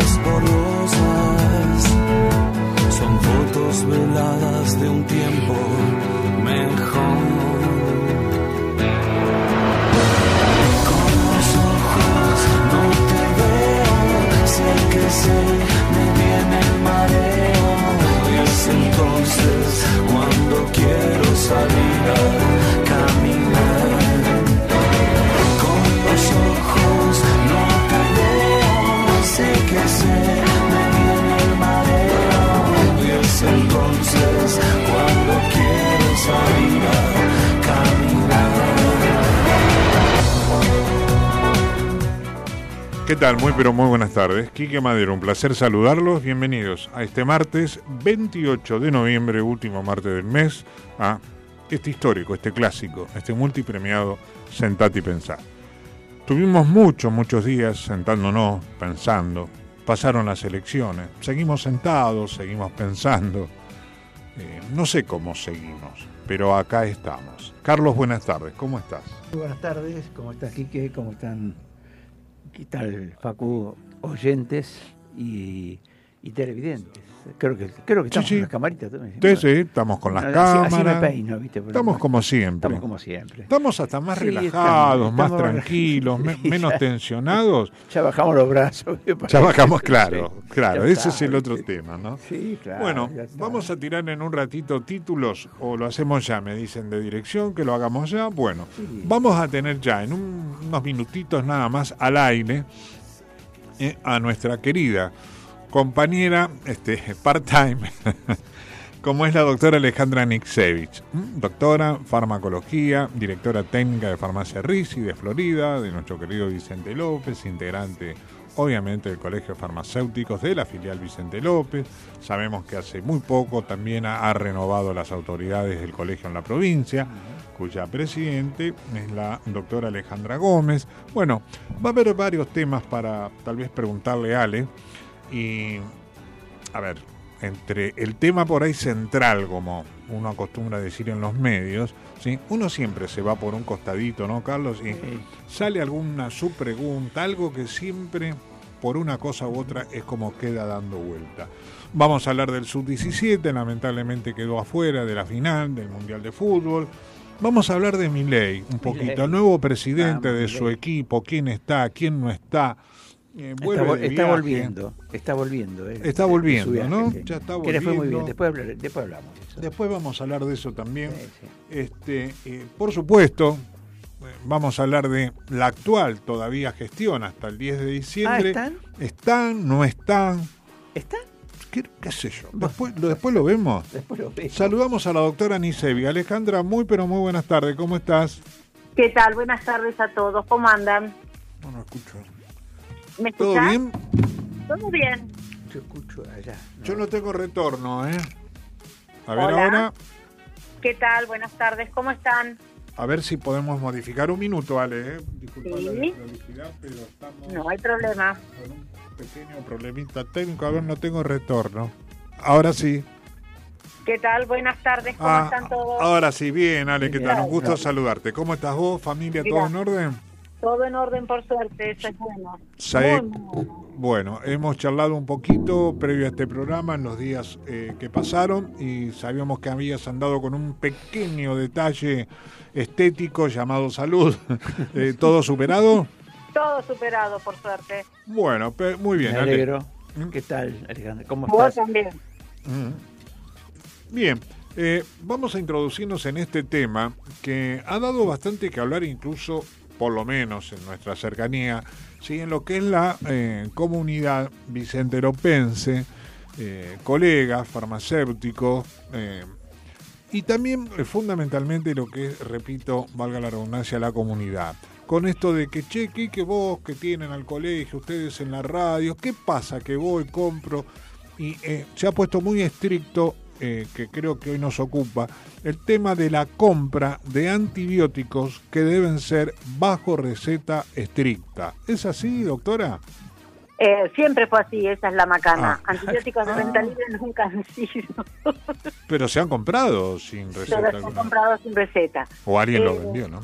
Amargas borrosas, son fotos veladas de un tiempo mejor. Con los ojos no te veo, sé que sé, me viene el mareo. Y es entonces cuando quiero salir ¿Qué tal? Muy pero muy buenas tardes. Quique Madero, un placer saludarlos. Bienvenidos a este martes 28 de noviembre, último martes del mes, a este histórico, este clásico, este multipremiado Sentate y Pensar. Tuvimos muchos, muchos días sentándonos, pensando. Pasaron las elecciones. Seguimos sentados, seguimos pensando. Eh, no sé cómo seguimos, pero acá estamos. Carlos, buenas tardes. ¿Cómo estás? Buenas tardes, ¿cómo estás, Quique? ¿Cómo están? ¿Qué tal, Facu? Oyentes y, y televidentes. Creo que, creo que estamos sí. con las camaritas también. Sí, sí, estamos con las cámaras. Así me peino, ¿viste? Pero Estamos como siempre. Estamos como siempre. Estamos hasta más Sí, relajados, estamos- más estamos tranquilos, me- menos ya. tensionados. Ya bajamos los brazos. Ya bajamos, claro, claro, ese es el otro tema, ¿no? Sí, claro. bueno, vamos a tirar en un ratito títulos o lo hacemos ya, me dicen de dirección que lo hagamos ya. Bueno, vamos a tener ya en un- unos minutitos nada más al aire eh, a nuestra querida compañera este, part-time, como es la doctora Alejandra Niksevich, doctora farmacología, directora técnica de farmacia RISI de Florida, de nuestro querido Vicente López, integrante obviamente del Colegio Farmacéuticos de la filial Vicente López. Sabemos que hace muy poco también ha, ha renovado las autoridades del colegio en la provincia, cuya presidente es la doctora Alejandra Gómez. Bueno, va a haber varios temas para tal vez preguntarle a Ale. Y, a ver, entre el tema por ahí central, como uno acostumbra a decir en los medios, ¿sí? uno siempre se va por un costadito, ¿no, Carlos? Y Sí. sale alguna subpregunta, algo que siempre, por una cosa u otra, es como queda dando vuelta. Vamos a hablar del sub-17, lamentablemente quedó afuera de la final del Mundial de Fútbol. Vamos a hablar de Milei un poquito, el nuevo presidente Vamos, de su equipo, quién está, quién no está. Eh, Está, vuelve vol- de está viaje. volviendo, está volviendo. eh, Está volviendo, viaje, ¿no? sí. Ya está Que le fue muy volviendo. bien, después, hablar- después hablamos de eso. Después vamos a hablar de eso también. Sí, sí. Este, eh, por supuesto, vamos a hablar de la actual todavía gestión hasta el 10 de diciembre. Ah, ¿están? ¿Están? ¿No están? ¿Están? ¿Qué, qué sé yo? Después, lo, después lo vemos. Después lo veo. Saludamos a la doctora Nisevi. Alejandra, muy pero muy buenas tardes. ¿Cómo estás? ¿Qué tal? Buenas tardes a todos. ¿Cómo andan? No, no escucho. ¿Me ¿Todo bien? Todo bien. Yo escucho allá. Yo no tengo retorno, ¿eh? A ver Hola. ahora, ¿Qué tal? Buenas tardes, ¿cómo están? a ver si podemos modificar un minuto, Ale. ¿eh? Disculpa Sí. la pero estamos No hay problema. con un pequeño problemita técnico. A ver, no tengo retorno. Ahora sí. ¿Qué tal? Buenas tardes, ¿cómo Ah, están todos? ahora sí, bien, Ale, ¿qué Bien, tal? Un gusto saludarte. ¿Cómo estás vos, familia? Mira. ¿Todo en orden? Todo en orden, por suerte, eso es bueno. Sae- Muy, muy bueno. Bueno, hemos charlado un poquito previo a este programa en los días eh, que pasaron y sabíamos que habías andado con un pequeño detalle estético llamado salud. Eh, ¿Todo superado? Todo superado, por suerte. Bueno, muy bien. Me Ale. alegro. ¿Mm? ¿Qué tal, Alejandro? ¿Cómo Vos estás? también. Mm. Bien, eh, vamos a introducirnos en este tema que ha dado bastante que hablar incluso, por lo menos en nuestra cercanía, ¿sí? en lo que es la eh, comunidad vicenteropense, eh, colegas, farmacéuticos, eh, y también eh, fundamentalmente lo que es, repito, valga la redundancia, la comunidad. Con esto de que, che, ¿qué que vos que tienen al colegio, ustedes en la radio, ¿qué pasa que voy, compro? Y se ha puesto muy estricto, eh, que creo que hoy nos ocupa, el tema de la compra de antibióticos que deben ser bajo receta estricta. ¿Es así, doctora? Eh, siempre fue así, esa es la macana. Ah. Antibióticos de venta libre nunca han sido. Pero se han comprado sin Se receta los he alguna. comprado sin receta. O alguien lo Eh, vendió, ¿no?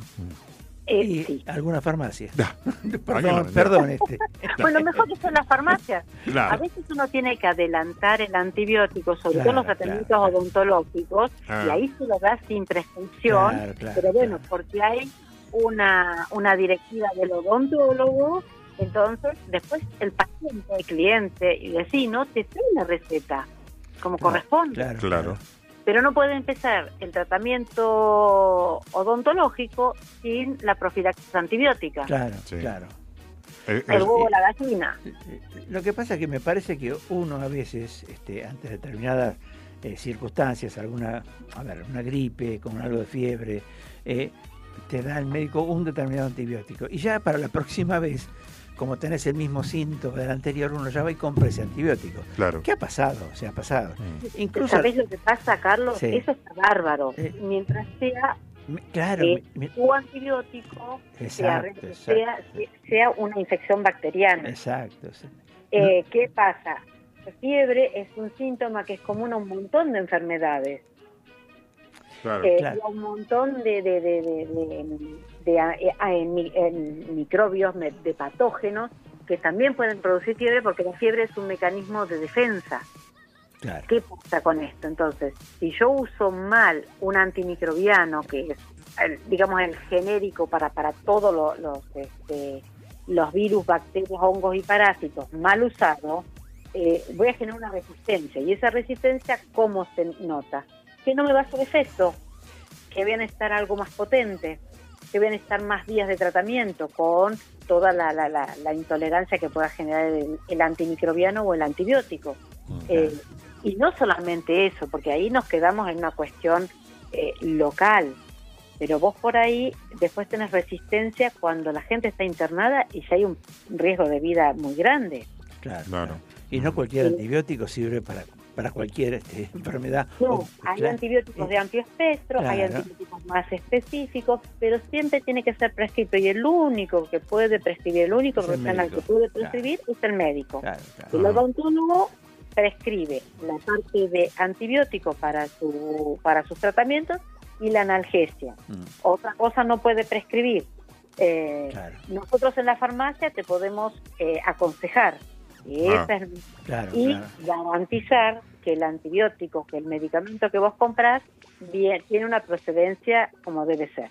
Eh, Y sí. alguna farmacia. Ya. Alguien lo Perdón, perdón, este. Bueno, mejor que son las farmacias. A veces uno tiene que adelantar el antibiótico, sobre Claro, todo los tratamientos claro. odontológicos, Ah. y ahí se lo da sin prescripción, Claro, claro, pero bueno, claro. porque hay una, una directiva del odontólogo, entonces después el paciente, el cliente y vecino te trae la receta, como corresponde. Claro, Claro. Pero no puede empezar el tratamiento odontológico sin la profilaxis antibiótica. Claro, Sí. claro. Eh, El eh, huevo, la gallina. Lo que pasa es que me parece que uno a veces, este, ante determinadas eh, circunstancias, alguna, a ver, una gripe con algo de fiebre, eh, te da el médico un determinado antibiótico. Y ya para la próxima vez, como tenés el mismo síntoma del anterior, uno ya va y compra ese antibiótico. claro. ¿Qué ha pasado? Se ha pasado. Mm. Incluso, ¿Sabés lo que pasa, Carlos? Sí. Eso está bárbaro. Eh. Mientras sea claro, eh, tu antibiótico, sea, exacto, sea, sea una infección bacteriana. exacto. sí. Eh, ¿Qué pasa? La fiebre es un síntoma que es común a un montón de enfermedades. Claro. eh, Claro. y a un montón de, de, de, de- de- ah, eh, en en microbios, de patógenos, que también pueden producir fiebre porque la fiebre es un mecanismo de defensa. Claro. ¿Qué pasa con esto? Entonces, si yo uso mal un antimicrobiano, que es, el- digamos, el genérico para, para todos lo- los, este, los virus, bacterias, hongos y parásitos, mal usado, eh, voy a generar una resistencia. Y esa resistencia, ¿cómo se nota? Que no me va a hacer efecto, que voy a necesitar algo más potente, que voy a necesitar más días de tratamiento con toda la, la- la- la intolerancia que pueda generar el, el antimicrobiano o el antibiótico. Eh, y no solamente eso, porque ahí nos quedamos en una cuestión eh, local, pero vos por ahí después tenés resistencia cuando la gente está internada y ya hay un riesgo de vida muy grande. Claro, Claro. claro. Y no cualquier Sí. antibiótico sirve para, para cualquier este, enfermedad. No, O- hay claro. antibióticos de amplio espectro, hay antibióticos más específicos, pero siempre tiene que ser prescrito y el único que puede prescribir, el único Es el profesional que médico. puede prescribir es el médico. El odontólogo prescribe la parte de antibiótico para su para sus tratamientos y la analgesia. Mm, Otra cosa no puede prescribir. Eh, Claro. Nosotros en la farmacia te podemos eh, aconsejar y, Ah. esa es- Claro, y claro. garantizar que el antibiótico, que el medicamento que vos compras, bien, tiene una procedencia como debe ser.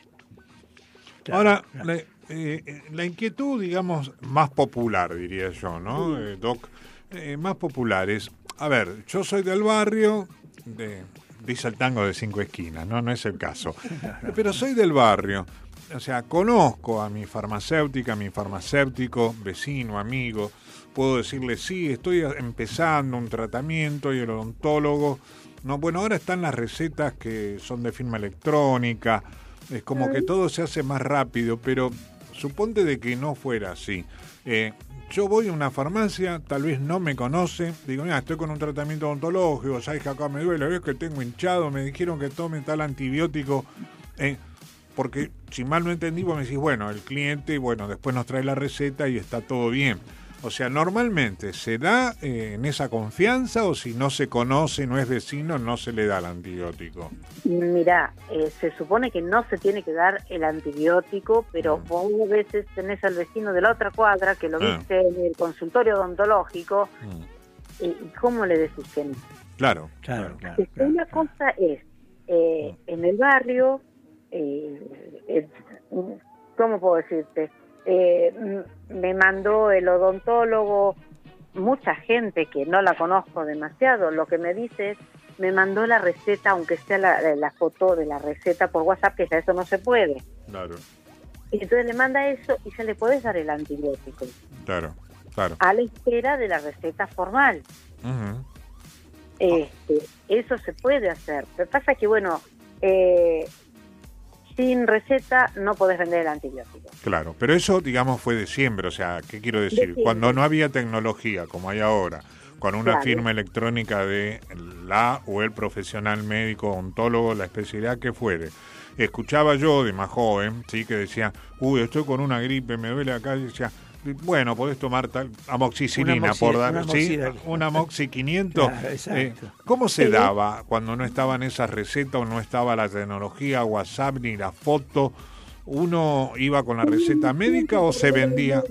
claro, Ahora, claro. la, eh, eh, la inquietud, digamos, más popular, diría yo, ¿no, eh, Doc? Eh, más popular es, a ver, yo soy del barrio, de, dice el tango de cinco esquinas, ¿no? No es el caso. Pero soy del barrio. O sea, conozco a mi farmacéutica, a mi farmacéutico, vecino, amigo. Puedo decirle, sí, estoy empezando un tratamiento y el odontólogo. No, bueno, ahora están las recetas que son de firma electrónica. Es como que todo se hace más rápido, pero suponte de que no fuera así. Eh, yo voy a una farmacia, tal vez no me conoce, digo, mira, estoy con un tratamiento odontológico, sabes que acá me duele, ves que tengo hinchado, me dijeron que tome tal antibiótico, eh, porque si mal no entendí, vos me decís, bueno, el cliente, bueno, después nos trae la receta y está todo bien. O sea, normalmente se da eh, en esa confianza o si no se conoce, no es vecino, no se le da el antibiótico. Mira, eh, se supone que no se tiene que dar el antibiótico, pero Mm. vos a veces tenés al vecino de la otra cuadra que lo Ah. viste en el consultorio odontológico Mm. y, y ¿cómo le decís que no? Claro, Claro, claro. Claro, Una claro. cosa es, eh, en el barrio, eh, eh, ¿cómo puedo decirte? Eh, me mandó el odontólogo, mucha gente que no la conozco demasiado, lo que me dice es, me mandó la receta, aunque sea la, la foto de la receta por WhatsApp, que ya eso no se puede. claro, Y entonces le manda eso y ya le puedes dar el antibiótico, claro, claro. a la espera de la receta formal. Este, eso se puede hacer. Lo que pasa es que, bueno, eh, sin receta no podés vender el antibiótico. Claro, pero eso, digamos, fue de siempre. O sea, ¿qué quiero decir? Cuando no había tecnología como hay ahora, con una Claro. firma electrónica de la o el profesional médico, ontólogo, la especialidad que fuere, escuchaba yo de más joven, sí, que decía, uy, estoy con una gripe, me duele acá, y decía, bueno, podés tomar tal amoxicilina, por dar, una sí, una amoxi 500. Claro, exacto. Eh, ¿Cómo se Sí. daba cuando no estaban esas recetas o no estaba la tecnología, WhatsApp ni la foto? ¿Uno iba con la receta médica o se vendía?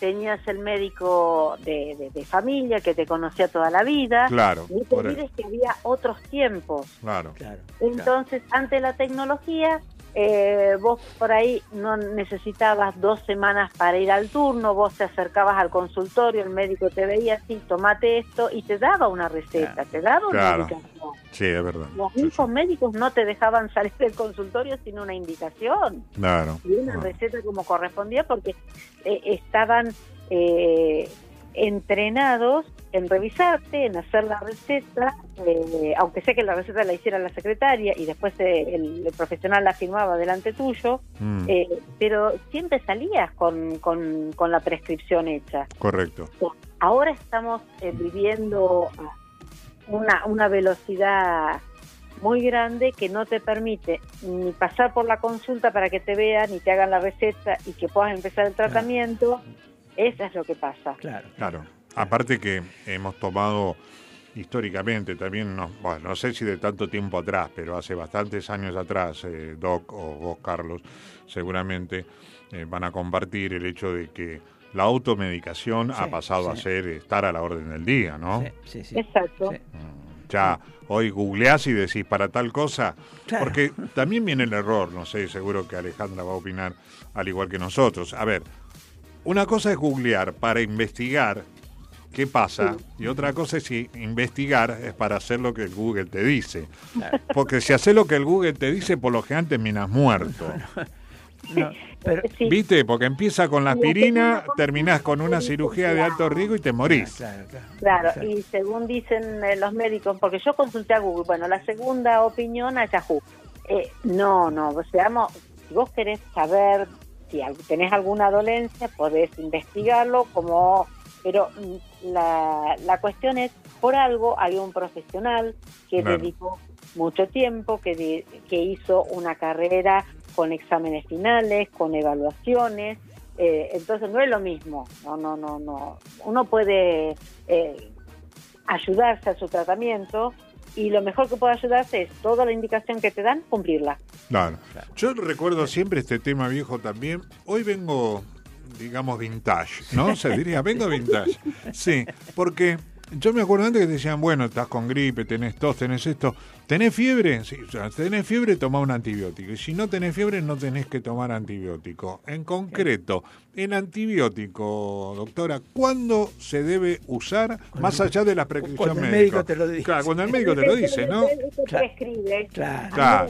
Tenías el médico de, de- de familia que te conocía toda la vida. Claro, No te que había otros tiempos. claro, Claro, Entonces, ante la tecnología, eh, vos por ahí no necesitabas dos semanas para ir al turno, vos te acercabas al consultorio, el médico te veía así, tomate esto y te daba una receta, Claro. te daba una Claro. indicación. sí, es verdad. Los Sí, mismos sí. médicos no te dejaban salir del consultorio sin una indicación Claro. y una Ah, receta como correspondía porque eh, estaban eh, entrenados en revisarte, en hacer la receta, eh, aunque sea que la receta la hiciera la secretaria y después eh, el, el profesional la firmaba delante tuyo, mm, eh, pero siempre salías con, con, con la prescripción hecha. correcto. Ahora estamos eh, viviendo una, una velocidad muy grande que no te permite ni pasar por la consulta para que te vean, ni te hagan la receta y que puedas empezar el tratamiento. Eso es lo que pasa. claro. Claro. Aparte que hemos tomado históricamente también, no, bueno, no sé si de tanto tiempo atrás, pero hace bastantes años atrás, eh, Doc o vos, Carlos, seguramente eh, van a compartir el hecho de que la automedicación ha Sí, pasado a ser estar a la orden del día, ¿no? Sí, sí, sí. Exacto. Sí. Mm, Ya hoy googleás y decís para tal cosa, Claro. porque también viene el error, no sé, seguro que Alejandra va a opinar al igual que nosotros. A ver, una cosa es googlear para investigar qué pasa y otra cosa es si investigar es para hacer lo que el Google te dice. Claro. Porque si haces lo que el Google te dice, por lo general terminas muerto. No, pero, Sí. ¿Viste? Porque empieza con la aspirina, terminás con una cirugía de alto riesgo y te morís. claro, claro. Claro, Exacto. y según dicen eh, los médicos, porque yo consulté a Google, bueno, la segunda opinión a Yahoo. Eh, no, no, seamos, si vos querés saber si tenés alguna dolencia, podés investigarlo, como, pero mm, la, la cuestión es, por algo hay un profesional que Claro. dedicó mucho tiempo, que, de- que hizo una carrera con exámenes finales, con evaluaciones, eh, entonces no es lo mismo, no, no, no, no. Uno puede eh, ayudarse a su tratamiento y lo mejor que puede ayudarse es toda la indicación que te dan, cumplirla. Claro. Yo recuerdo siempre este tema viejo también. Hoy vengo, digamos, vintage, ¿no? Se diría, vengo vintage. Sí, porque yo me acuerdo antes que decían, bueno, estás con gripe, tenés tos, tenés esto. ¿Tenés fiebre? Sí, o sea, tenés fiebre, toma un antibiótico. Y si no tenés fiebre, no tenés que tomar antibiótico. En concreto, el antibiótico, doctora, ¿cuándo se debe usar más allá de la prescripción cuando el médico te lo dice. Claro, cuando el médico te lo dice, ¿no? Claro. prescribe. Claro.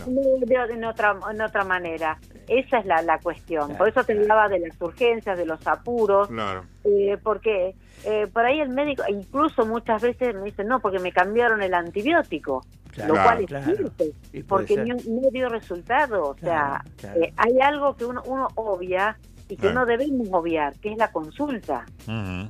En otra, en otra manera. Esa es la, la cuestión. Claro, Por eso te claro. hablaba de las urgencias, de los apuros. Claro. Eh, porque eh, por ahí el médico, incluso muchas veces me dice, no, porque me cambiaron el antibiótico, Claro, lo cual es claro. puede porque no, no dio resultado. O sea, Claro, claro. eh, hay algo que uno, uno obvia y que no debemos obviar, que es la consulta. Mm.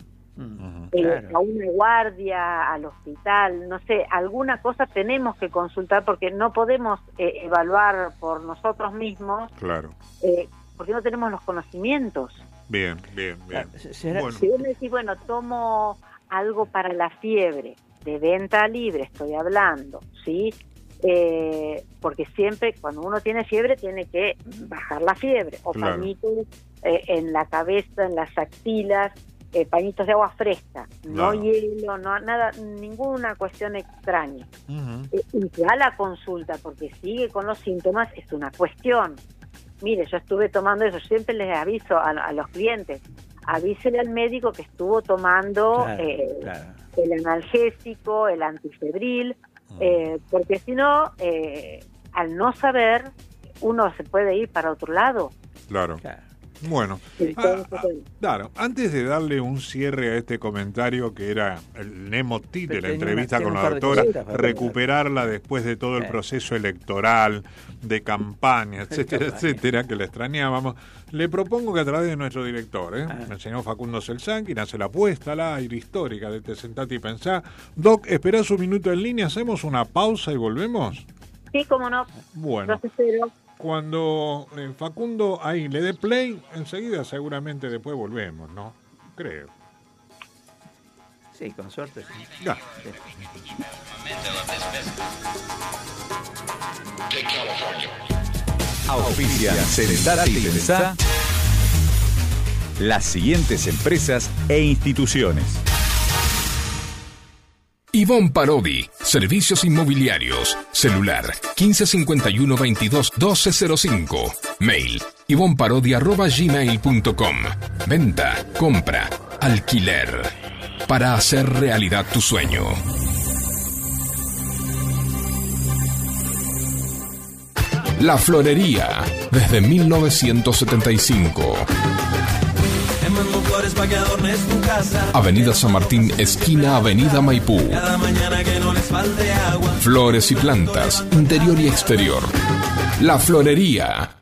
Eh, Claro. a una guardia, al hospital, no sé, alguna cosa tenemos que consultar porque no podemos eh, evaluar por nosotros mismos Claro. eh, porque no tenemos los conocimientos. Bien, bien, bien. Ah, será- Bueno. Si vos me decís, bueno, tomo algo para la fiebre, de venta libre estoy hablando, ¿sí? Eh, porque siempre cuando uno tiene fiebre tiene que bajar la fiebre, o Claro. pañitos eh, en la cabeza, en las axilas, eh, pañitos de agua fresca, no hielo, no nada, ninguna cuestión extraña. Eh, y ya la consulta, porque sigue con los síntomas, es una cuestión. Mire, yo estuve tomando eso, siempre les aviso a, a los clientes, avísele al médico que estuvo tomando Claro, eh, claro. el analgésico, el antifebril, Mm. eh, porque si no, eh, al no saber, uno se puede ir para otro lado. Claro. claro. Bueno, Ah, ah, claro, antes de darle un cierre a este comentario que era el Nemotí de la una- entrevista con un la de doctora, recuperarla después de todo el Sí. proceso electoral, de campaña, etcétera, campaña. etcétera, que la extrañábamos, le propongo que a través de nuestro director, ¿eh? Ah. el señor Facundo Selsan, quien hace la apuesta al aire histórica de Te Sentate y Pensá. Doc, espera su minuto en línea, hacemos una pausa y volvemos. sí, cómo no, Bueno. los espero. Cuando eh, Facundo ahí le dé play, enseguida seguramente después volvemos, ¿no? Creo. Sí, con suerte. sí. Ya. Auspicia Sentate y Pensá las siguientes empresas e instituciones. Ivonne Parodi, Servicios Inmobiliarios, celular 1551 22 1205, mail ivonparodi.gmail.com, venta, compra, alquiler, para hacer realidad tu sueño. La Florería, desde 1975. Flores que adornes tu casa. Avenida San Martín, esquina Avenida Maipú. Cada mañana que no les falte agua. Flores y plantas, interior y exterior. La Florería.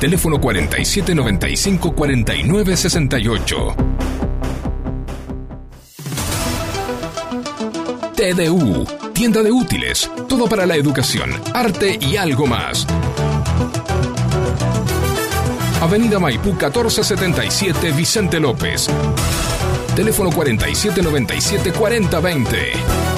Teléfono 4795 4968. TDU, tienda de útiles, todo para la educación, arte y algo más. Avenida Maipú 1477 Vicente López. Teléfono 4797 4020.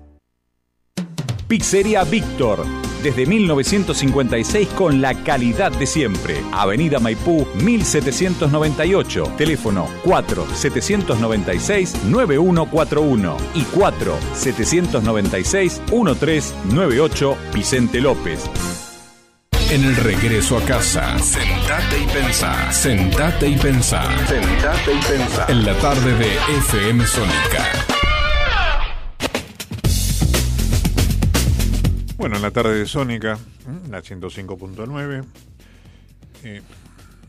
Pizzería Víctor. Desde 1956 con la calidad de siempre. Avenida Maipú 1798. Teléfono 4-796-9141 y 4-796-1398 Vicente López. En el regreso a casa, sentate y pensá. Sentate y pensá. Sentate y pensá. En la tarde de FM Sónica. Bueno, en la tarde de Sónica, ¿m? la 105.9. eh,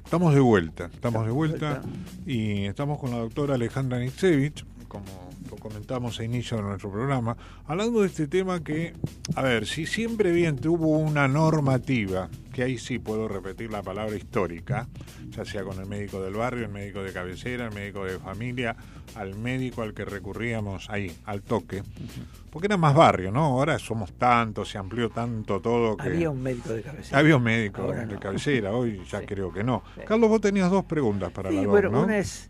estamos de vuelta, estamos de vuelta y estamos con la doctora Alejandra Nitsevich, como lo comentamos a inicio de nuestro programa, hablando de este tema que, a ver, si siempre bien tuvo una normativa, que ahí sí puedo repetir la palabra histórica, ya sea con el médico del barrio, el médico de cabecera, el médico de familia, al médico al que recurríamos ahí, al toque, porque era más barrio, ¿no? Ahora somos tantos, se amplió tanto todo que... Había un médico de cabecera. Había un médico Ahora de no. cabecera, hoy ya Sí. creo que no. Sí. Carlos, vos tenías dos preguntas para Sí, la bueno, ¿no? una es,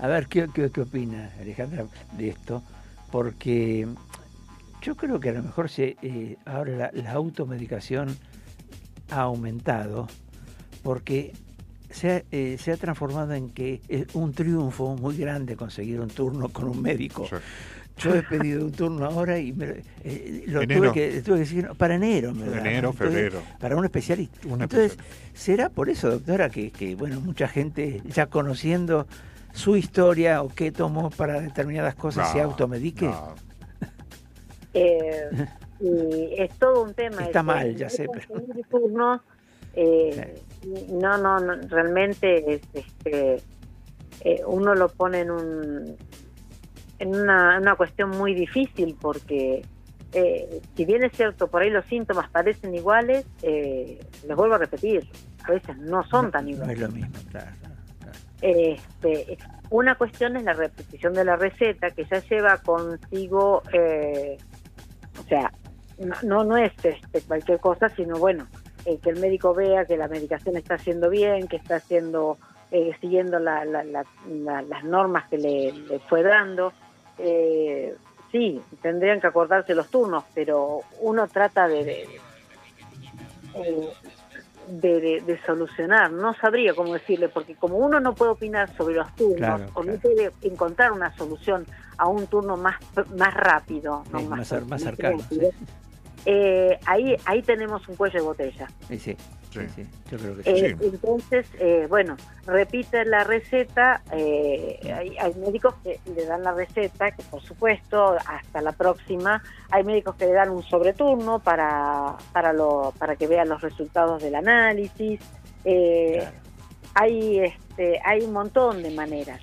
a ver, ¿qué, qué, qué opina Alejandra de esto? Porque yo creo que a lo mejor se, eh, ahora la, la automedicación ha aumentado porque se ha, eh, se ha transformado en que es un triunfo muy grande conseguir un turno con un médico. Sí. Yo he pedido un turno ahora y me, eh, lo tuve que, tuve que decir para enero. me da. Enero, Entonces, febrero. Para un especialista. Entonces, especialista. ¿será por eso, doctora, que, que, bueno, mucha gente ya conociendo su historia o qué tomó para determinadas cosas se No, automedique? no. Eh, y es todo un tema. Está el- mal, ya sé, pero- turnos, eh, no, no, no, realmente es, este, eh, uno lo pone en un en una, una cuestión muy difícil porque eh, si bien es cierto por ahí los síntomas parecen iguales, eh, les vuelvo a repetir, a veces no son tan No iguales. es lo mismo, claro. Este, una cuestión es la repetición de la receta que ya lleva consigo, eh, o sea, no, no, es este, cualquier cosa, sino bueno, eh, que el médico vea que la medicación está haciendo bien, que está haciendo, eh, siguiendo la- la- la- la- las normas que le, fue dando. Eh, sí, tendrían que acordarse los turnos, pero uno trata de, de, de, de- de solucionar. No sabría cómo decirle, porque como uno no puede opinar sobre los turnos Claro, o no puede encontrar una solución a un turno más más rápido, Sí, más, más cer- más más cercano, eh, ahí ahí tenemos un cuello de botella. Sí, sí, Sí. sí, sí, yo creo que sí. Eh, Entonces, eh, bueno, repite la receta. eh, hay, hay médicos que le dan la receta, que por supuesto, hasta la próxima. Hay médicos que le dan un sobreturno para, para, lo, para que vean los resultados del análisis. Eh, Claro. hay, este, hay un montón de maneras.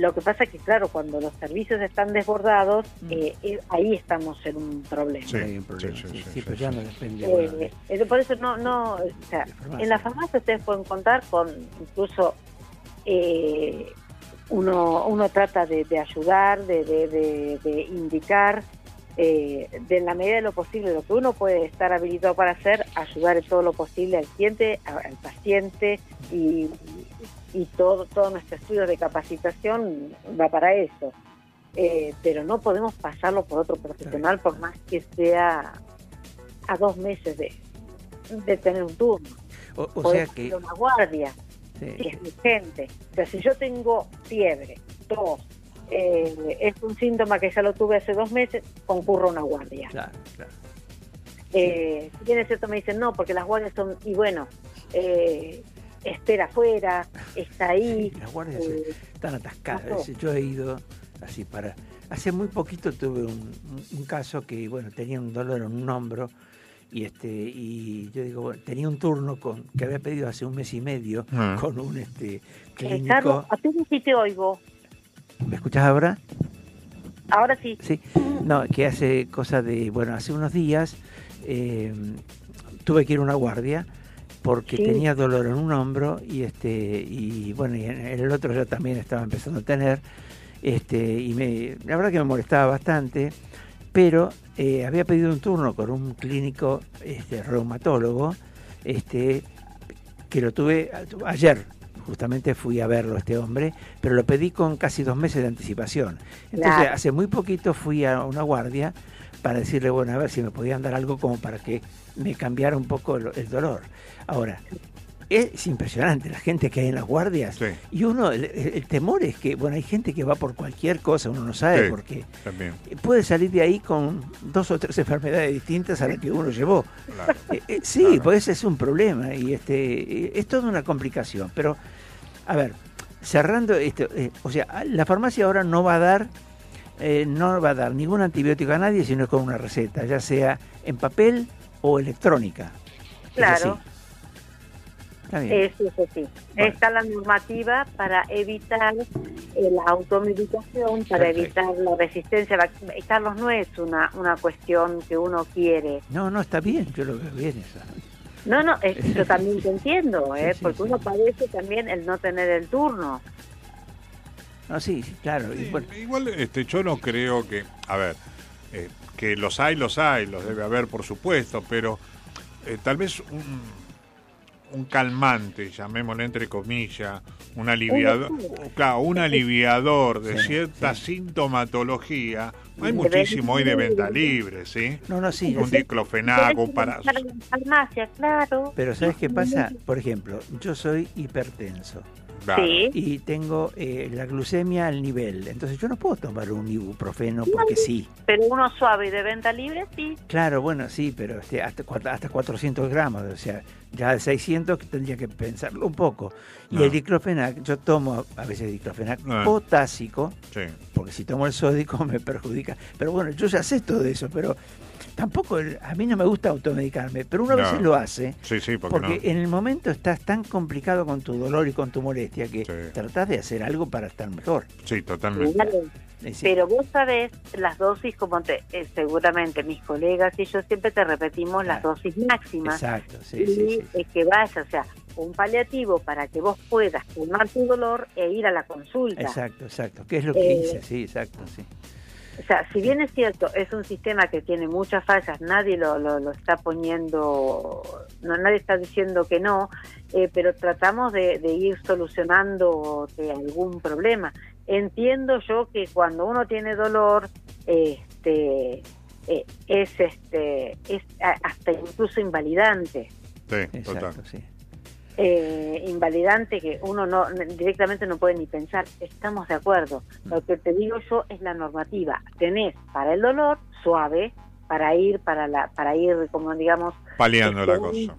Lo que pasa es que, claro, cuando los servicios están desbordados, Mm. eh, eh, ahí estamos en un problema. Sí, Hay un problema, sí, sí, sí, sí, sí, sí, pero sí. ya no depende. Eh, eh, por eso no, no, o sea, en la farmacia ustedes pueden contar con incluso eh, uno, uno trata de, de ayudar, de, de, de- de indicar, eh, de en la medida de lo posible, lo que uno puede estar habilitado para hacer, ayudar en todo lo posible al cliente, al paciente y, y todo, todo nuestro estudio de capacitación va para eso. Eh, pero no podemos pasarlo por otro profesional por más que sea a dos meses de, de tener un turno. O, o Podés sea que... una guardia sí, si es urgente. O sea, si yo tengo fiebre, tos, eh, es un síntoma que ya lo tuve hace dos meses, concurro a una guardia. claro, claro. Eh, si bien es cierto, me dicen no, porque las guardias son, y bueno, eh, espera afuera, está ahí. Sí, las guardias eh, están atascadas. no. Yo he ido así para... Hace muy poquito tuve un, caso que, bueno, tenía un dolor en un hombro y este y yo digo, bueno, tenía un turno con que había pedido hace un mes y medio Ah. con un este eh, clínico. Carlos, apenas si te oigo. ¿Me escuchás ahora? Ahora sí. Sí, no, que hace cosa de, bueno, hace unos días eh, tuve que ir a una guardia porque Sí. tenía dolor en un hombro y este y bueno, y en el otro yo también estaba empezando a tener este y me la verdad que me molestaba bastante, pero eh, había pedido un turno con un clínico este reumatólogo este que lo tuve ayer justamente fui a verlo este hombre, pero lo pedí con casi dos meses de anticipación. Entonces, hace muy poquito fui a una guardia para decirle, bueno, a ver si me podían dar algo como para que me cambiara un poco el, el dolor. Ahora, es impresionante la gente que hay en las guardias. Sí. Y uno, el, el temor es que, bueno, hay gente que va por cualquier cosa, uno no sabe Sí. por qué. También. Puede salir de ahí con dos o tres enfermedades distintas a las que uno llevó. Claro. Eh, eh, sí, Claro. pues ese es un problema y este eh, es toda una complicación. Pero, a ver, cerrando esto, eh, o sea, la farmacia ahora no va a dar, eh, no va a dar ningún antibiótico a nadie sino con una receta, ya sea en papel o electrónica. ¿Es Claro. así? Está bien. Eso es así. Está la normativa para evitar eh, la automedicación, para Perfecto. evitar la resistencia. Carlos, no es una, una cuestión que uno quiere. No, no, está bien, yo lo veo bien eso. No, no, es- yo también te entiendo, ¿eh? Sí, sí, porque sí. uno padece también el no tener el turno. No, sí, sí, claro. Sí, bueno, Igual este, yo no creo que, a ver, eh, que los hay, los hay, los debe haber por supuesto, pero eh, tal vez un, un calmante, llamémosle entre comillas, un aliviador, claro, un aliviador de Sí, cierta sintomatología. Hay muchísimo hoy de venta libre, ¿sí? no, no, sí. Un sí. diclofenaco, un para... Farmacia, claro. Pero ¿sabes qué pasa? Por ejemplo, yo soy hipertenso Claro. Sí. y tengo eh, la glucemia al nivel. Entonces yo no puedo tomar un ibuprofeno porque sí. Pero uno suave y de venta libre, sí. Claro, bueno, sí, pero este, hasta, hasta 400 gramos, o sea, ya de 600 tendría que pensarlo un poco. Y el diclofenac, yo tomo a veces diclofenac No. potásico, Sí. porque si tomo el sódico me perjudica. Pero bueno, yo ya sé todo eso, pero tampoco, el- a mí no me gusta automedicarme, pero uno a No. veces lo hace. Sí, sí, porque, Porque no. en el momento estás tan complicado con tu dolor y con tu molestia que Sí. tratás de hacer algo para estar mejor. Sí, totalmente. Pero vos sabés las dosis, como te, eh, seguramente mis colegas y yo siempre te repetimos las dosis máximas. exacto, sí, y sí, sí. que vaya, o sea, un paliativo para que vos puedas calmar tu dolor e ir a la consulta. Exacto, exacto. ¿Qué es lo que Eh, hice? Sí, exacto, sí. O sea, si bien es cierto, es un sistema que tiene muchas fallas, nadie lo, lo, lo está poniendo, no, nadie está diciendo que no, eh, pero tratamos de, de ir solucionando de algún problema. Entiendo yo que cuando uno tiene dolor, este, eh, es este, es hasta incluso invalidante. Sí, total. Exacto, sí. Eh, invalidante que uno no directamente no puede ni pensar. Estamos de acuerdo. Lo que te digo yo es la normativa. Tenés para el dolor suave para ir para la para ir como digamos Paliando la este, cosa.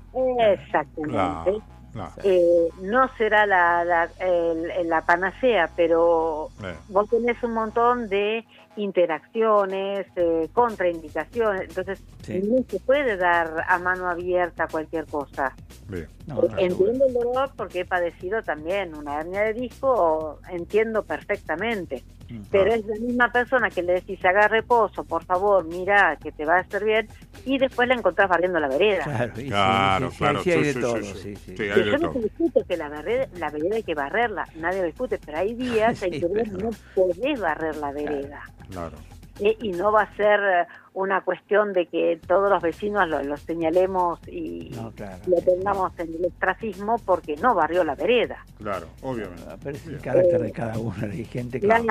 Exactamente. Claro, claro. Eh, no será la, la, el- la panacea, pero Eh, vos tenés un montón de interacciones, eh, contraindicaciones, entonces Sí. no se puede dar a mano abierta cualquier cosa. bien. No. Entiendo el dolor porque he padecido también una hernia de disco, entiendo perfectamente. Pero es la misma persona que le decís, haga reposo, por favor, mira que te va a hacer bien, y después la encontrás barriendo la vereda. Claro, sí, Claro, sí, sí, claro. sí hay Sí, de sí, todo, sí, sí. sí, sí. Sí, Que hay de yo no te discuto que la vereda, la vereda hay que barrerla, nadie lo discute, pero hay días en que vos pero- no podés barrer la vereda. Claro. ¿Eh? Y no va a ser eh, una cuestión de que todos los vecinos lo, lo señalemos y No, claro. lo tengamos en el ostracismo porque no barrió la vereda. Claro, obviamente. Ah, Pero es el carácter de cada uno, hay gente que... Claro.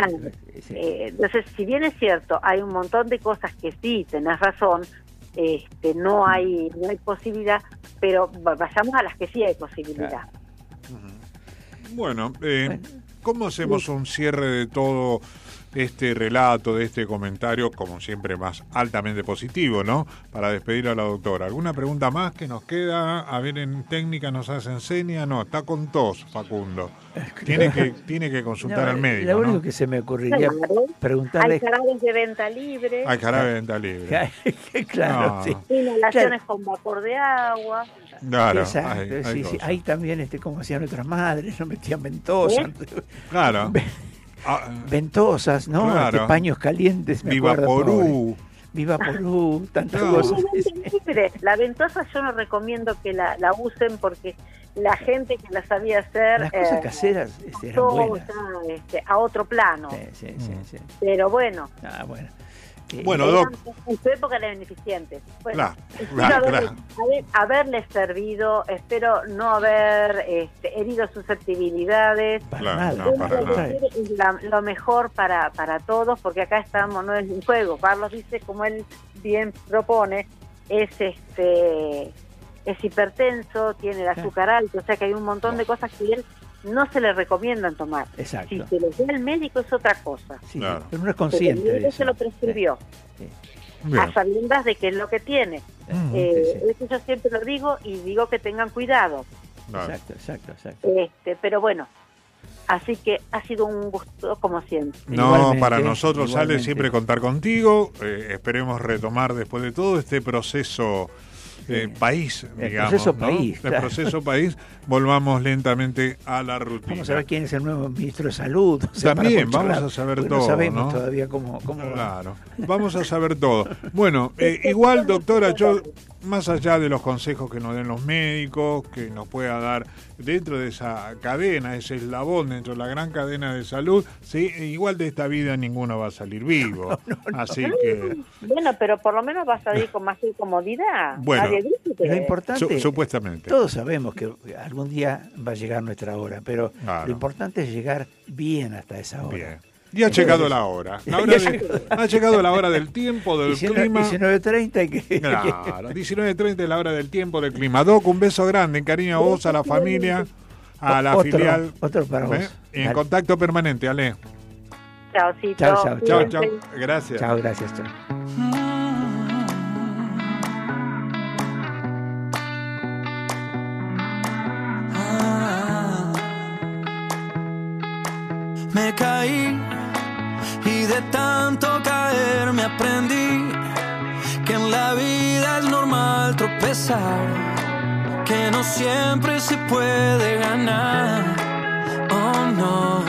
Sí. Eh, entonces, si bien es cierto, hay un montón de cosas que sí, tenés razón, este, no hay no hay posibilidad, pero va- vayamos a las que sí hay posibilidad. Bueno, eh, Bueno. ¿cómo hacemos un cierre de todo este relato, de este comentario, como siempre más altamente positivo, ¿no? Para despedir a la doctora. ¿Alguna pregunta más que nos queda? A ver, en técnica nos hace enseña. No, está con tos, Facundo. Tiene que, tiene que consultar No, al médico, Lo único ¿no? que se me ocurriría Claro. Hay preguntarle... jarabes de venta libre, Hay jarabe de venta libre. claro, No. sí. inhalaciones con vapor de agua. Claro, Exacto, hay- hay sí, sí. cosas. Ahí también, este, como hacían nuestras madres, no metían ventosas, Claro. Ah, ventosas, ¿no? Claro. Este, paños calientes, me Viva acuerdo. pobre. Porú. Viva Porú, tantas No. cosas. La ventosa yo no recomiendo que la, la usen porque la gente que la sabía hacer Las cosas eh, caseras este, eran pasó buenas. este, a otro plano. Sí, sí, sí, sí. Pero bueno, Ah, bueno. Bueno, Doc. en su época eran beneficientes. Bueno, Claro, espero claro, haberles, claro. haber- haberles servido, espero no haber este, herido susceptibilidades. para no, para nada. es la- lo mejor para, para todos, porque acá estamos, no es un juego. Carlos dice, como él bien propone, es este es hipertenso, tiene el azúcar alto, o sea que hay un montón de cosas que él no se le recomiendan tomar. Exacto. Si se lo da el médico es otra cosa. Sí, Claro. pero uno es Pero el consciente de médico eso. se lo prescribió, Sí, a sabiendas de qué es lo que tiene. Mm. Eh, sí, sí. Eso yo siempre lo digo y digo que tengan cuidado. Claro. Exacto, exacto, exacto. Este, pero bueno, así que ha sido un gusto como siempre. No, Igualmente, para nosotros sale siempre contar contigo. Eh, esperemos retomar después de todo este proceso eh, país, El digamos. proceso ¿no? país, El claro. proceso país, volvamos lentamente a la rutina. Vamos a ver quién es el nuevo ministro de Salud. o sea, para También, vamos a saber todo, No sabemos ¿no? todavía cómo, cómo va. Claro, vamos a saber todo. Bueno, eh, igual, doctora, yo, más allá de los consejos que nos den los médicos, que nos pueda dar dentro de esa cadena, ese eslabón dentro de la gran cadena de salud, sí, igual de esta vida ninguno va a salir vivo. Así que, Bueno, pero por lo menos vas a ir con más comodidad. Bueno, que- Lo importante, su- supuestamente. todos sabemos que algún día va a llegar nuestra hora, pero Claro. lo importante es llegar bien hasta esa hora. Bien. Y ha llegado la hora. La hora de- ha llegado la hora del tiempo, del 19 clima. 19.30 y que... Claro, 19.30 es la hora del tiempo del clima. Doc, un beso grande, cariño a vos, a la familia, a la Otro- filial. otro para vos. ¿Eh? En Dale. contacto permanente, Ale. Chao, chao, Chao, cuídense. chao. Gracias. Chao, gracias, chao. Me caí y de tanto caer me aprendí que en la vida es normal tropezar, que no siempre se puede ganar. Oh no,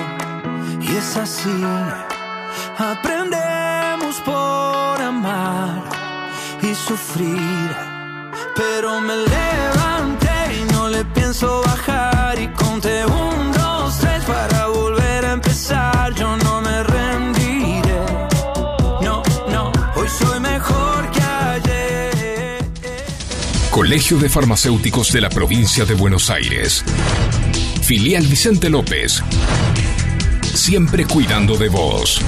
y es así. Aprendemos por amar y sufrir, pero me levanté y no le pienso bajar y conté un, Colegio de Farmacéuticos de la Provincia de Buenos Aires. Filial Vicente López. Siempre cuidando de vos.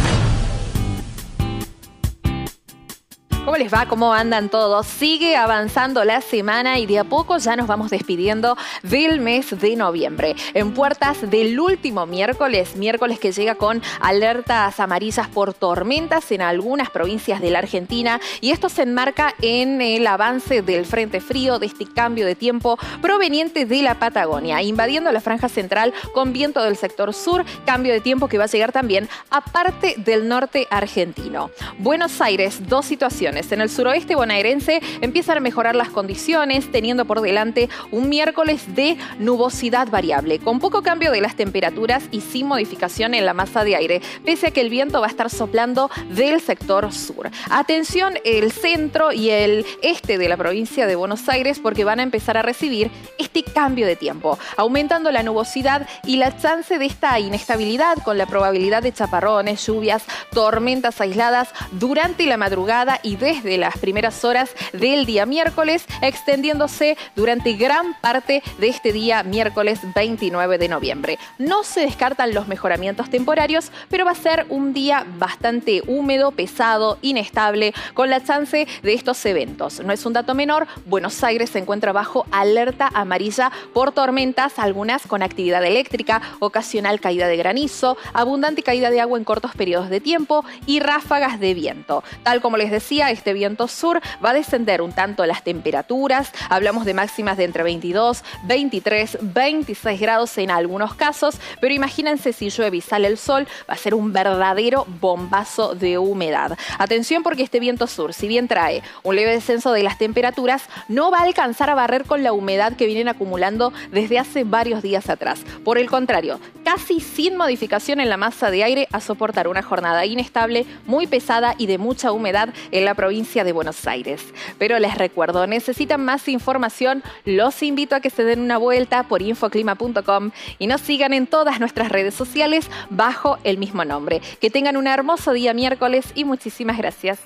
¿Cómo les va? ¿Cómo andan todos? Sigue avanzando la semana y de a poco ya nos vamos despidiendo del mes de noviembre. En puertas del último miércoles, miércoles que llega con alertas amarillas por tormentas en algunas provincias de la Argentina y esto se enmarca en el avance del frente frío, de este cambio de tiempo proveniente de la Patagonia, invadiendo la franja central con viento del sector sur, cambio de tiempo que va a llegar también a parte del norte argentino. Buenos Aires, dos situaciones. En el suroeste bonaerense empiezan a mejorar las condiciones, teniendo por delante un miércoles de nubosidad variable, con poco cambio de las temperaturas y sin modificación en la masa de aire, pese a que el viento va a estar soplando del sector sur. Atención, el centro y el este de la provincia de Buenos Aires, porque van a empezar a recibir este cambio de tiempo, aumentando la nubosidad y la chance de esta inestabilidad con la probabilidad de chaparrones, lluvias, tormentas aisladas durante la madrugada y desde las primeras horas del día miércoles, extendiéndose durante gran parte de este día miércoles 29 de noviembre. No se descartan los mejoramientos temporarios, pero va a ser un día bastante húmedo, pesado, inestable, con la chance de estos eventos. No es un dato menor, Buenos Aires se encuentra bajo alerta amarilla por tormentas, algunas con actividad eléctrica, ocasional caída de granizo, abundante caída de agua en cortos periodos de tiempo y ráfagas de viento. Tal como les decía, este viento sur va a descender un tanto las temperaturas, hablamos de máximas de entre 22, 23, 26 grados en algunos casos, pero imagínense si llueve y sale el sol, va a ser un verdadero bombazo de humedad. Atención porque este viento sur, si bien trae un leve descenso de las temperaturas, no va a alcanzar a barrer con la humedad que vienen acumulando desde hace varios días atrás. Por el contrario, casi sin modificación en la masa de aire a soportar una jornada inestable, muy pesada y de mucha humedad en la provincia de Buenos Aires. Pero les recuerdo, necesitan más información, los invito a que se den una vuelta por infoclima.com y nos sigan en todas nuestras redes sociales bajo el mismo nombre. Que tengan un hermoso día miércoles y muchísimas gracias.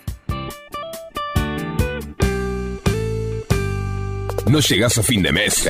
No llegás a fin de mes.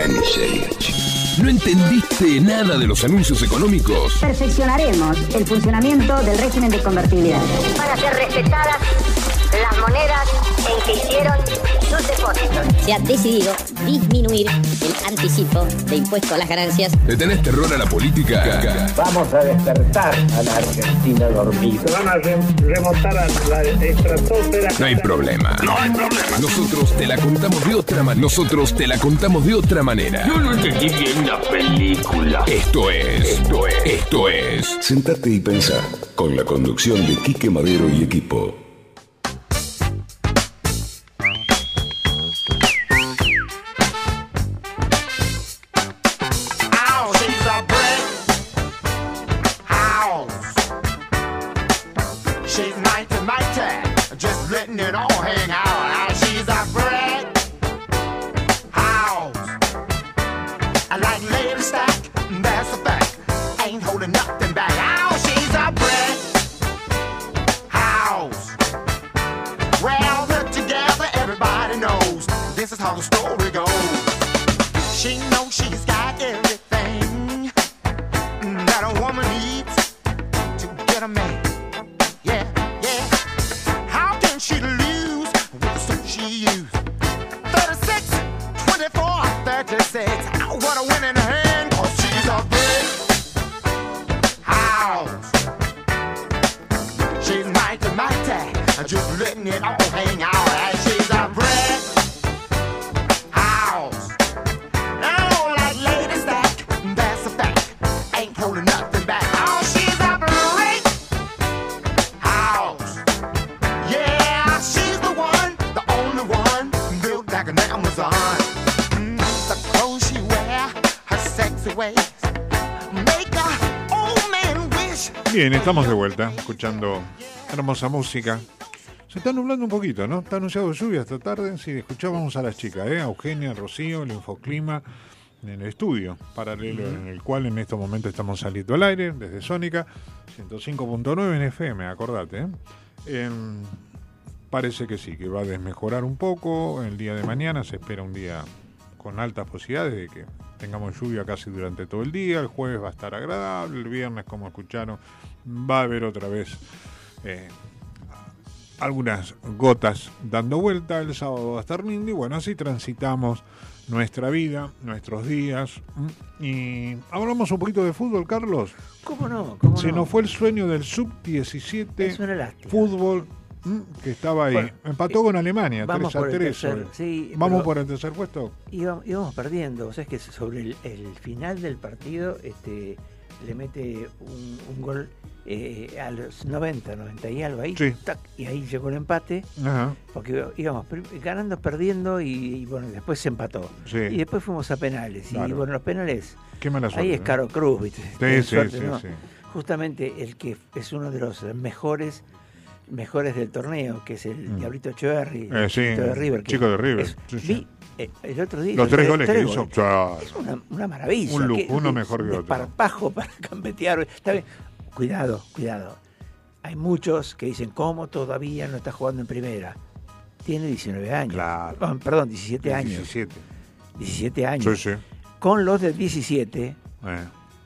¿No entendiste nada de los anuncios económicos? Perfeccionaremos el funcionamiento del régimen de convertibilidad. Para ser respetadas las monedas en que hicieron sus depósitos. Se ha decidido disminuir el anticipo de impuesto a las ganancias. ¿Le tenés terror a la política? Vamos a despertar a la Argentina dormida. Van a remontar a la estratosfera. No hay problema. No hay problema. Nosotros te la contamos de otra manera. Nosotros te la contamos de otra manera. Yo no entendí bien la película. Esto es, esto es, esto es. Sentate y pensá con la conducción de Quique Madero y equipo. Bien, estamos de vuelta, escuchando hermosa música. Se está nublando un poquito, ¿no? Está anunciado lluvia esta tarde. Sí, escuchábamos a las chicas, ¿eh? A Eugenia, a Rocío, el infoclima en el estudio paralelo en el cual en estos momentos estamos saliendo al aire desde Sónica 105.9 en FM, acordate. ¿eh? Em, parece que sí, que va a desmejorar un poco. El día de mañana se espera un día con altas posibilidades de que tengamos lluvia casi durante todo el día. El jueves va a estar agradable. El viernes, como escucharon, va a haber otra vez eh, algunas gotas dando vuelta. El sábado va a estar lindo y bueno, así transitamos nuestra vida, nuestros días. Mm, Y hablamos un poquito de fútbol, Carlos. ¿Cómo no? ¿Cómo Se no? nos fue el sueño del sub-17 Es una lástima. fútbol que estaba ahí. Bueno, Empató con Alemania, vamos 3 a por el 3. tercer- hoy. sí, Vamos por el tercer puesto. Íbamos, íbamos perdiendo. O sea, es que sobre el, el final del partido este, le mete un, un gol eh, a los 90, 90 y algo ahí. Sí. tac, y ahí llegó el empate. Ajá. Porque íbamos ganando, perdiendo y, y, bueno, después se empató. Sí. Y después fuimos a penales. Y bueno, los penales. Qué mala suerte. Ahí es. Caro Cruz, ¿viste? Sí, suerte. Justamente el que es uno de los mejores mejores del torneo, que es el Mm. Diablito Echeverry, Eh, sí, de River. que chico de River, es- sí, sí. vi, eh, el otro día Los tres goles que hizo, goles. claro. Es una, una maravilla. Un que- uno mejor que otro. desparpajo para campetear. Está bien. Cuidado, cuidado. Hay muchos que dicen, ¿cómo todavía no está jugando en primera? Tiene 19 años. Ah, Perdón, 17 años. 17. 17 años. Con los de 17 Eh,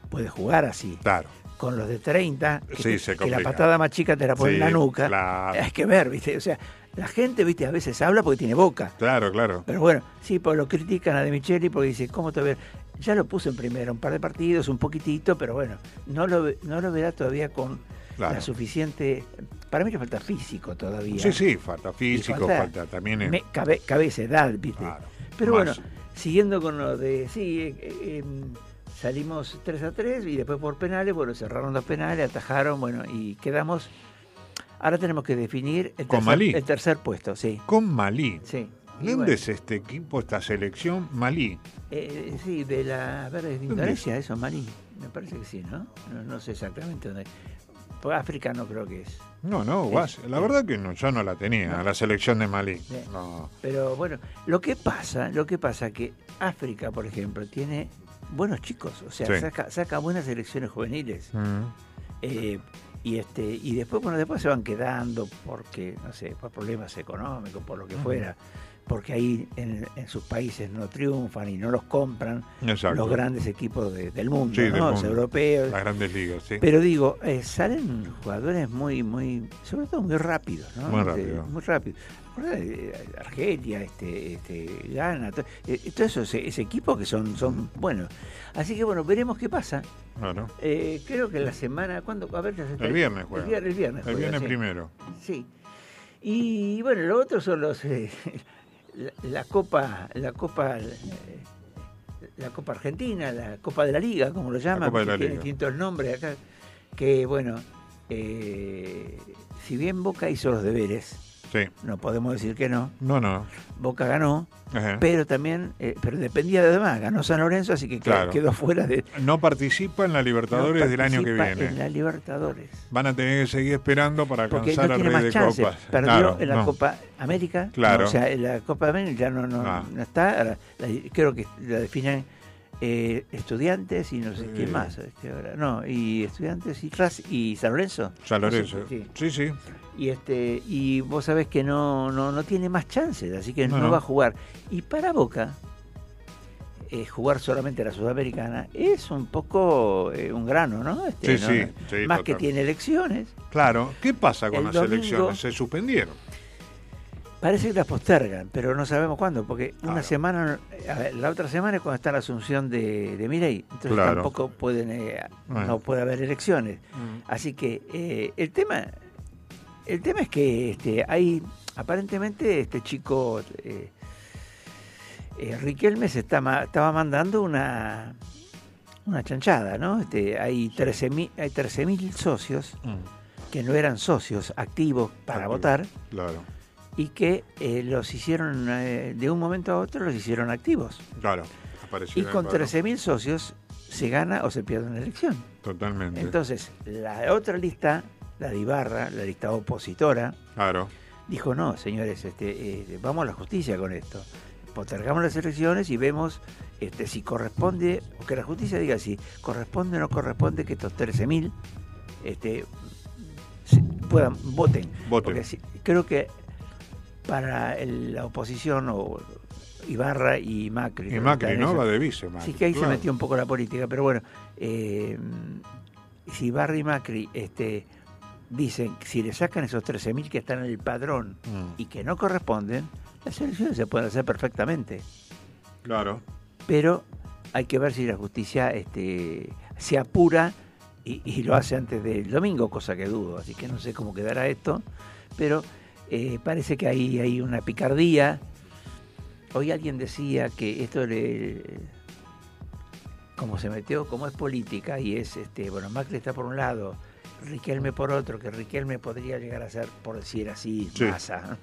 puede jugar así. claro. Con los de 30, que, Sí, te- se que la patada más chica te la pone Sí, en la nuca. claro. Hay que ver, ¿viste? O sea, la gente, ¿viste? A veces habla porque tiene boca. Claro, claro. Pero bueno, sí, pues lo critican a De Micheli porque dice, ¿cómo te ver? Ya lo puso en primera un par de partidos, un poquitito, pero bueno, no lo, no lo verá todavía con Claro. la suficiente... Para mí le falta físico todavía. Sí, sí, falta físico, falta, también. me- cabe- cabeza, edad, ¿viste? Pero más. bueno, siguiendo con lo de... Sí, eh, eh, em, salimos 3 a 3 y después por penales, bueno, cerraron los penales, atajaron, bueno, y quedamos... Ahora tenemos que definir el, Con tercer, Malí. el tercer puesto, sí. Con Malí. Sí. Y ¿De dónde bueno. es este equipo, esta selección? Malí. Eh, sí, de la. A ver, es de ¿Dónde Indonesia, eso, Malí. Me parece que sí, ¿no? No, no sé exactamente dónde. África no creo que es. No, no, Es- la verdad que no, yo no la tenía, No. la selección de Malí. Sí. No. Pero bueno, lo que pasa, lo que pasa que África, por ejemplo, tiene buenos chicos, o sea, Sí. saca, saca buenas selecciones juveniles. Mm. Eh, y este y después bueno después se van quedando porque no sé por problemas económicos por lo que Ujú. fuera porque ahí en, en sus países no triunfan y no los compran Exacto. los grandes equipos de- del mundo, Sí, del ¿no? los europeos Las grandes ligas, sí. pero digo eh, salen jugadores muy muy sobre todo muy rápidos ¿no? Muy Este, rápido. muy rápido Argelia este este Ghana to- eh, todo eso ese, ese equipo que son son buenos así que bueno veremos qué pasa Bueno, eh, creo que la semana, ¿cuándo? A ver, el viernes juega. El viernes, el viernes, El juega, viernes sí. primero. Sí. Y bueno, lo otro son los eh, la, la Copa, la Copa eh, la Copa Argentina, la Copa de la Liga, como lo llaman, Copa de la que tiene distintos nombres acá, que bueno, eh, si bien Boca hizo los deberes, Sí. No podemos decir que no. No, no. Boca ganó, Ajá. pero también, eh, pero dependía de demás. Ganó San Lorenzo, así que quedó- Claro. quedó fuera de. No participa en la Libertadores no del año que viene. En la Libertadores. Van a tener que seguir esperando para alcanzar no al Rey de chance. Copas. Perdió Claro, en la no. Copa América. Claro. o sea, en la Copa América ya no, no, Ah. está. La- creo que la definen eh, estudiantes y no sé Sí. quién más. este, ahora. No, y estudiantes y, y San Lorenzo. San Lorenzo. Sí. Sí, sí. Y este y vos sabés que no, no, no tiene más chances, así que no, va a jugar. Y para Boca, eh, jugar solamente la Sudamericana es un poco eh, un grano, ¿no? Este, Sí, ¿no? sí, sí, Más que tiene elecciones. Claro. ¿Qué pasa con El las domingo- elecciones? Se suspendieron. Parece que las postergan, pero no sabemos cuándo, porque una Claro. semana, a ver, la otra semana es cuando está la asunción de, de Milei, entonces Claro. tampoco pueden, eh, Bueno. no puede haber elecciones. Mm. Así que eh, el tema, el tema es que este, hay, aparentemente este chico eh, eh, Riquelme se está, estaba mandando una una chanchada, ¿no? Este, hay 13.000 hay 13.000 socios que no eran socios activos para votar Claro, y que eh, los hicieron, eh, de un momento a otro los hicieron activos. claro. Apareció Y con cuadro. 13.000 socios se gana o se pierde una elección. Totalmente. Entonces, la otra lista, la de Ibarra, la lista opositora, claro. dijo, no, señores, este, eh, vamos a la justicia con esto. Postergamos las elecciones y vemos este, si corresponde, o que la justicia diga si corresponde o no corresponde que estos 13.000 este, puedan, voten. Voten. Porque si- creo que para el- la oposición o Ibarra y Macri. Y Macri, ¿no? Va de vice, Macri, Sí, que ahí claro. se metió un poco la política, pero bueno, eh, si Ibarra y Macri este, dicen que si le sacan esos 13.000 que están en el padrón Mm. y que no corresponden, las elecciones se pueden hacer perfectamente. Claro. Pero hay que ver si la justicia este, se apura y, y lo hace antes del domingo, cosa que dudo. Así que no sé cómo quedará esto, pero eh, parece que hay, hay una picardía. Hoy alguien decía que esto le como se metió, como es política y es este, bueno, Macri está por un lado, Riquelme por otro, que Riquelme podría llegar a ser, por decir así, Sí. masa.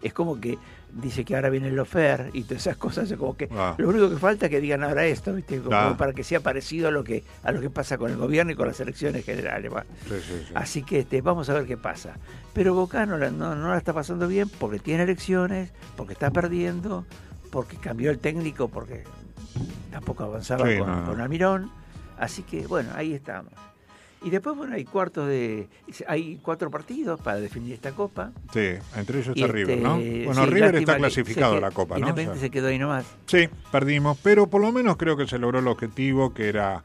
Es como que dice que ahora viene el lofer y todas esas cosas, es como que Ah. lo único que falta es que digan ahora esto, ¿viste? Como Ah. para que sea parecido a lo que a lo que pasa con el gobierno y con las elecciones generales. va. Sí, sí, sí. Así que este, vamos a ver qué pasa. Pero Boca no la, no, no la está pasando bien porque tiene elecciones, porque está perdiendo, porque cambió el técnico, porque tampoco avanzaba no. con Almirón. Así que bueno, ahí estamos. Y después, bueno, hay cuartos de. Hay cuatro partidos para definir esta copa. Sí, entre ellos está River, ¿no? este, Bueno, sí, River está que clasificado a la que- Copa, ¿no? Independiente O sea, se quedó ahí nomás. Sí, perdimos, pero por lo menos creo que se logró el objetivo que era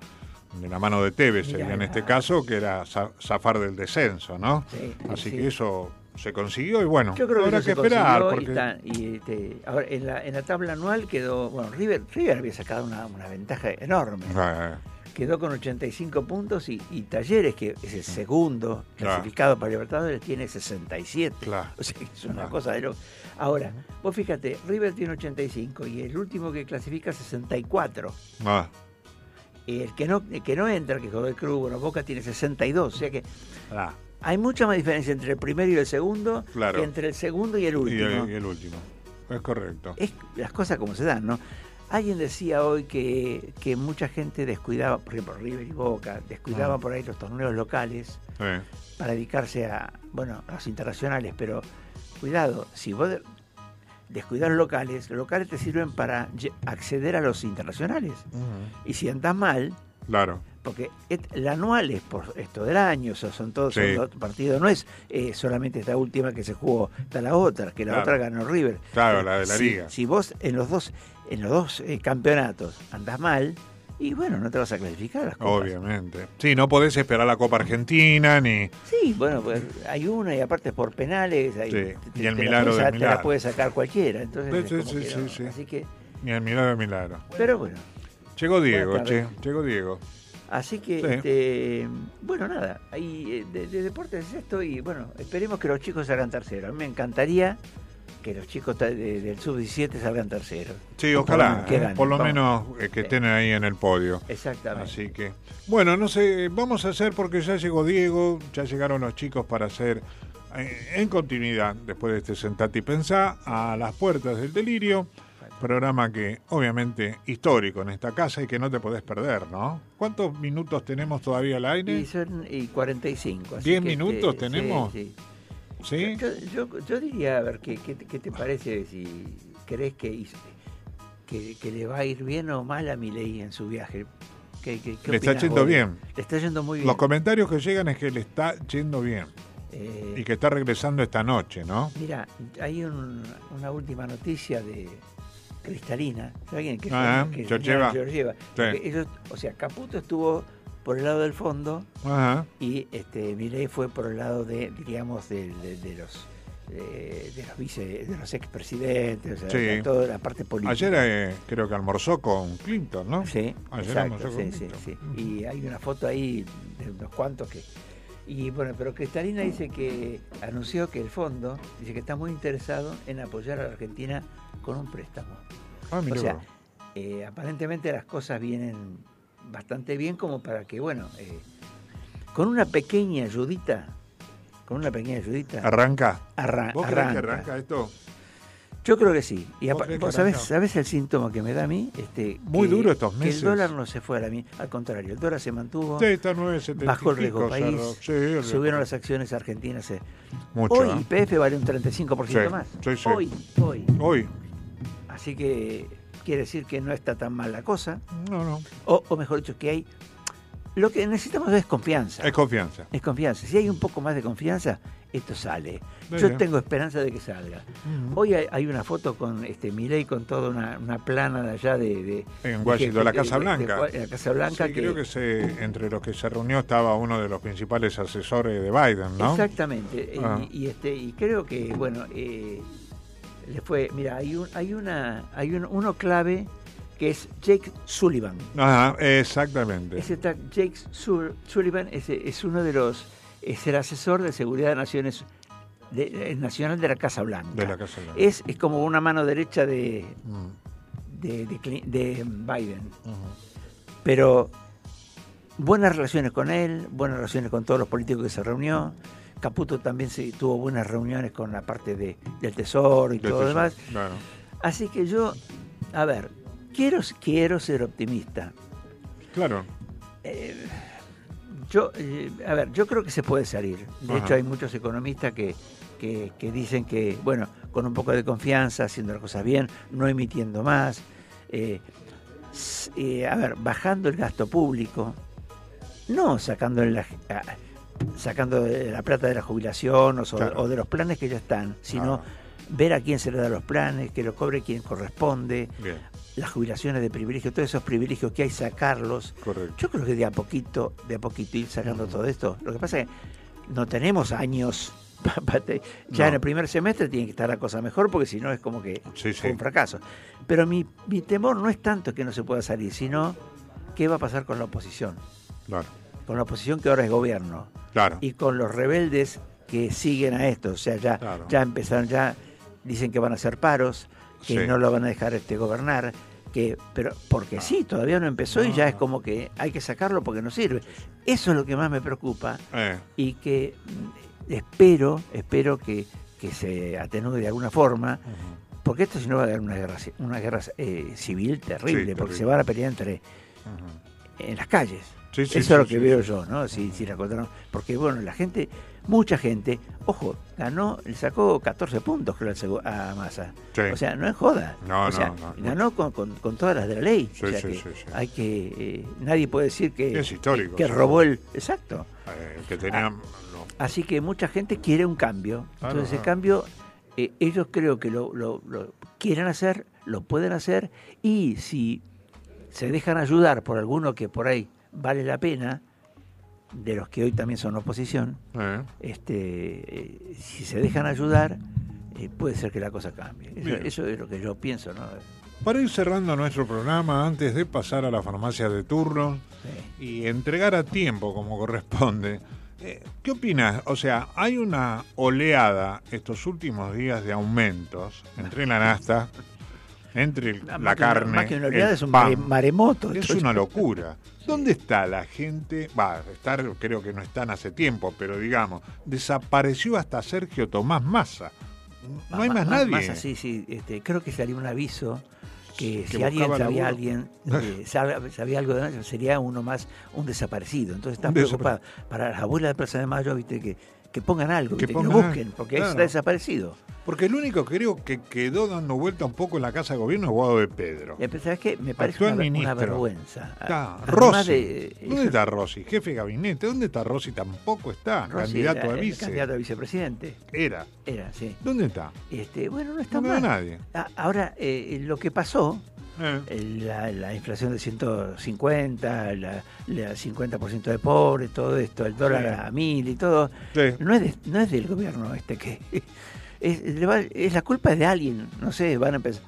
de la mano de Tevez, Mirá, sería en este caso, que era za- zafar del descenso, ¿no? Sí, Así sí. que eso se consiguió y bueno, Yo creo que, habrá que se esperar. consiguió y Porque... está- y, este, ahora, en la, en la tabla anual quedó. Bueno, River, River había sacado una, una ventaja enorme. Ah, Quedó con 85 puntos y, y Talleres, que es el segundo Claro. clasificado para Libertadores, tiene 67. Claro. O sea que es una Claro. cosa de loco. Ahora, vos fíjate, River tiene 85 y el último que clasifica 64. ah, Y el que no, el que no entra, que Godoy Cruz, bueno, Boca tiene 62. O sea que ah, hay mucha más diferencia entre el primero y el segundo Claro. que entre el segundo y el y, último. el, y el último. Es correcto. es las cosas como se dan, ¿no? Alguien decía hoy que, que mucha gente descuidaba, por ejemplo, River y Boca, descuidaba Ah. por ahí los torneos locales para dedicarse a, bueno, a los internacionales, pero cuidado, si vos de- descuidás los locales, los locales te sirven para acceder a los internacionales. Y si andás mal, Claro. porque et- el anual es por esto del año, o sea, son todos Sí. dos partidos, no es eh, solamente esta última que se jugó, está la otra, que la Claro. otra ganó River. Claro, la de la si, liga. Si vos en los dos, en los dos eh, campeonatos andás mal, y bueno, no te vas a clasificar a las copas. Obviamente. Sí, no podés esperar la Copa Argentina ni. Sí, bueno, pues hay una y aparte por penales, ahí Sí, te- y el milagro del sa- te la milagro. puede sacar cualquiera, entonces Sí, es sí, sí, que sí, así que, Ni el milagro, el milagro. pero bueno, Llegó Diego, che. Llegó Diego. Así que, Sí. este, bueno, nada, ahí eh, de, de deportes es esto y bueno, esperemos que los chicos salgan terceros. A mí me encantaría que los chicos del sub-17 salgan terceros. Sí, ojalá. que eh, ganen, por lo vamos. menos eh, que estén ahí en el podio. Exactamente. Así que, bueno, no sé, vamos a hacer porque ya llegó Diego, ya llegaron los chicos para hacer eh, en continuidad, después de este Sentate y Pensá, a las puertas del delirio, programa que obviamente histórico en esta casa y que no te podés perder, ¿no? ¿Cuántos minutos tenemos todavía al aire? Y son y 45. así ¿Diez que, minutos este, tenemos? Sí, ¿Sí? Yo, yo, yo diría, a ver, ¿qué, qué, qué te parece si crees que, que, que le va a ir bien o mal a Milei en su viaje? ¿Qué, Le está yendo vos? bien. Le está yendo muy bien. Los comentarios que llegan es que le está yendo bien Eh, y que está regresando esta noche, ¿no? Mira, hay un- una última noticia de Cristalina, ¿saben quién? Que Ah, que Georgieva. Georgieva. Sí. Ellos, o sea, Caputo estuvo por el lado del fondo Ajá. y este Milei fue por el lado de, diríamos, de, de- de los de los vice, de los expresidentes, o sea, Sí. de toda la parte política. Ayer eh, creo que almorzó con Clinton, ¿no? Sí, Ayer exacto, almorzó con sí, sí, Clinton. sí. Y hay una foto ahí de unos cuantos que... Y bueno, pero Cristalina dice que anunció que el fondo dice que está muy interesado en apoyar a la Argentina con un préstamo. Ah, o sea, eh, aparentemente las cosas vienen bastante bien como para que, bueno, eh, con una pequeña ayudita, con una pequeña ayudita... ¿Arranca? Arra- ¿Vos creés que arranca. arranca esto? Yo creo que sí. Y ¿Vos que ¿vos sabés, arranca? sabés el síntoma que me da a mí? Este, Muy que- duro estos Que meses. el dólar no se fue a la mí. Al contrario, el dólar se mantuvo. Sí, está 9.70 Bajó el riesgo país. Sí, el riesgo subieron las acciones argentinas. eh. Mucho, Hoy ¿eh? IPF vale un 35% Sí, más. sí, sí. Hoy, hoy. Hoy. Así que quiere decir que no está tan mal la cosa. No, no. O, o mejor dicho, que hay... Lo que necesitamos es confianza. Es confianza. Es confianza. Si hay un poco más de confianza, esto sale. Muy Yo bien. tengo esperanza de que salga. Hoy hay, hay una foto con este Milei con toda una, una plana de allá de... de En Washington, la Casa Blanca. de la Casa Blanca. Sí, que, creo que se, entre los que se reunió estaba uno de los principales asesores de Biden, ¿no? Exactamente. Y- Ah. Y, este y creo que bueno eh, le fue. Mira, hay un, hay una hay un- uno clave que es Jake Sullivan. Ajá, exactamente. Ese ta- Jake Sul- Sullivan es, es uno de los es el asesor de seguridad de Naciones de- de- nacional de la Casa Blanca. De la Casa Blanca. Es, es como una mano derecha de, Mm. de, de Biden. Pero buenas relaciones con él, buenas relaciones con todos los políticos que se reunió. Caputo también se, tuvo buenas reuniones con la parte de, del Tesoro y Del todo lo demás. claro. Así que yo, a ver, quiero, quiero ser optimista. Claro. Eh, yo, eh, a ver, yo creo que se puede salir. De Ajá. hecho, hay muchos economistas que, que, que dicen que, bueno, con un poco de confianza, haciendo las cosas bien, no emitiendo más, eh, a ver, bajando el gasto público, no sacando la, a- sacando de la plata de la jubilación o, so- Claro. o de los planes que ya están, sino Ah. ver a quién se le da los planes, que lo cobre quien corresponde, Bien, las jubilaciones de privilegio, todos esos privilegios que hay, sacarlos. correcto. Yo creo que de a poquito, de a poquito ir sacando todo esto. Lo que pasa es que no tenemos años. ya No. en el primer semestre tiene que estar la cosa mejor porque si no es como que Sí, fue sí. un fracaso. Pero mi, mi temor no es tanto que no se pueda salir, sino qué va a pasar con la oposición. Claro. Con la oposición que ahora es gobierno. Claro. Y con los rebeldes que siguen a esto. O sea, ya, Claro. ya empezaron, ya dicen que van a hacer paros, que Sí. no lo van a dejar este gobernar. Que, pero porque sí, todavía no empezó y No, ya es no. como que hay que sacarlo porque no sirve. Eso es lo que más me preocupa Eh, y que mm, espero, espero que, que se atenúe de alguna forma, porque esto si no va a dar una guerra, una guerra eh, civil terrible, Sí, porque terrible. se van a pelear entre en las calles. Sí, sí, Eso es lo que veo yo, ¿no? Si, si. Porque bueno, la gente, mucha gente, ojo, ganó, le sacó 14 puntos creo a Massa. O sea, no es joda. No, o sea, no, no. ganó con, con- con todas las de la ley. O sea que hay que eh, nadie puede decir que Es histórico, que robó el exacto. Eh, que tenía... no. Así que mucha gente quiere un cambio. Claro, Entonces ese cambio eh, ellos creo que lo, lo- lo quieren hacer, lo pueden hacer y si se dejan ayudar por alguno que por ahí vale la pena, de los que hoy también son oposición, Eh, este, eh, si se dejan ayudar, eh, puede ser que la cosa cambie. Eso, es lo que yo pienso, ¿no? Para ir cerrando nuestro programa, antes de pasar a la farmacia de turno y entregar a tiempo como corresponde, eh, ¿qué opinas? O sea, hay una oleada estos últimos días de aumentos entre la nasta entre el- la carne, más que una oleada, el es un pan. mare- maremoto. Es una locura. ¿Dónde está la gente? Va, estar, creo que no están hace tiempo, pero digamos, desapareció hasta Sergio Tomás Massa. No hay más nadie. Massa, sí, sí. Este, creo que salió un aviso que, Que si alguien sabía alguien eh, sabía algo de sería uno más un desaparecido. Entonces están preocupados. Para las abuelas de Plaza de Mayo, viste que, que pongan algo, Que viste, que, pongan lo busquen, porque claro. está desaparecido. Porque el único que creo que quedó dando vuelta un poco en la Casa de Gobierno es Guado de Pedro. Pero, ¿Sabes qué? Me parece una, una vergüenza. Está Rossi. de- ¿Dónde está Rossi? Jefe de gabinete. ¿Dónde está Rossi? Tampoco está. Rossi candidato era a vice. candidato a vicepresidente. Era. Era, sí. ¿Dónde está? Este, bueno, no está No mal. nadie. Ah, Ahora, eh, lo que pasó, Eh. la, la inflación de 150, la, la 50% de pobres, todo esto, el dólar Sí. a mil y todo, Sí. no, es de- no es del gobierno este que... Es, es la culpa de alguien, no sé, van a empezar...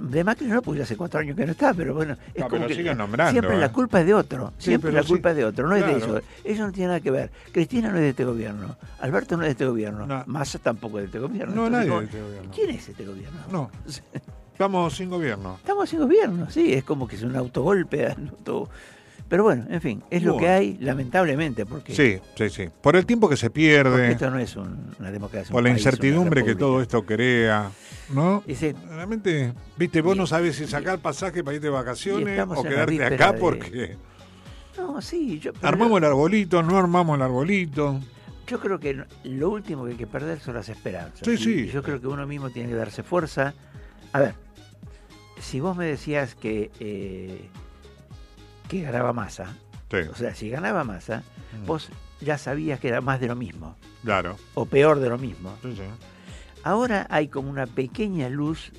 De Macri no, porque hace cuatro años que no está, pero bueno, es No, como pero que siguen nombrando, siempre ¿eh? la culpa es de otro, Sí, siempre pero la sí, culpa es de otro, no es de ellos, eso no tiene nada que ver. Cristina no es de este gobierno, Alberto no es de este gobierno, Massa tampoco es de este gobierno. No, Entonces, nadie ¿cómo- de este gobierno. ¿Quién es este gobierno? No. Estamos sin gobierno. Estamos sin gobierno, sí, es como que es un autogolpe. auto- Pero bueno, en fin, es lo que hay, lamentablemente, porque, Sí, sí, sí. Por el tiempo que se porque pierde, esto no es un- una democracia. por un la país, incertidumbre que todo esto crea, ¿no? Ese- Realmente, viste, vos no sabes si sacar pasaje para irte de vacaciones o quedarte acá de- porque No, sí, yo, armamos el arbolito, no armamos el arbolito. yo creo que lo último que hay que perder son las esperanzas. Sí, Y sí. Yo creo que uno mismo tiene que darse fuerza. A ver, si vos me decías que, eh, que ganaba masa, Sí. o sea, si ganaba masa, Mm. vos ya sabías que era más de lo mismo, Claro. o peor de lo mismo. Sí, sí. Ahora hay como una pequeña luz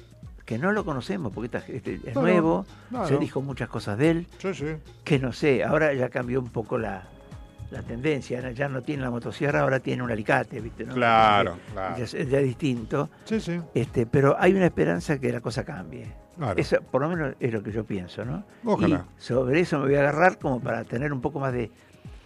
que no lo conocemos porque esta- este es nuevo, se dijo muchas cosas de él, Sí, sí. que no sé, ahora ya cambió un poco la, la tendencia, ya no tiene la motosierra, ahora tiene un alicate, ¿viste? ¿no? Claro, claro. Ya es, es ya distinto, Sí, sí. este, pero hay una esperanza que la cosa cambie. Claro. Eso por lo menos es lo que yo pienso, ¿no? Ojalá. Y sobre eso me voy a agarrar como para tener un poco más de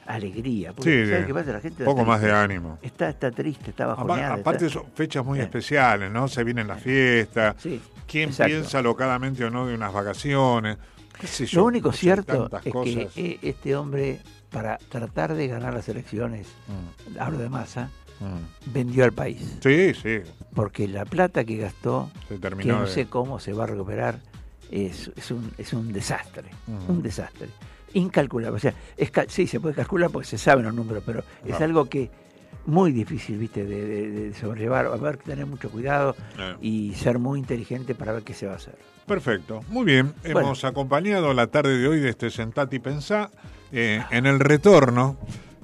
alegría. Porque, Sí, ¿sabes qué pasa? La gente un poco más de ánimo. Está, está triste, está bajoneada. aparte está- son fechas muy especiales, ¿no? Se vienen las fiestas. Sí, ¿Quién exacto. piensa locadamente o no de unas vacaciones? ¿Qué sé yo? Lo único cierto es cosas. que eh, este hombre, para tratar de ganar las elecciones, hablo de masa, Mm. vendió al país. Sí, sí. Porque la plata que gastó, Se que no de- sé cómo se va a recuperar, es, es, un, es un desastre. Mm. Un desastre. Incalculable. O sea, es, sí, se puede calcular porque se saben los números, pero es algo que muy difícil, viste, de, de- de sobrellevar. Va a haber que tener mucho cuidado Eh. y ser muy inteligente para ver qué se va a hacer. Perfecto, muy bien. Bueno. Hemos acompañado la tarde de hoy de este Sentati y Pensá. Eh, en el retorno,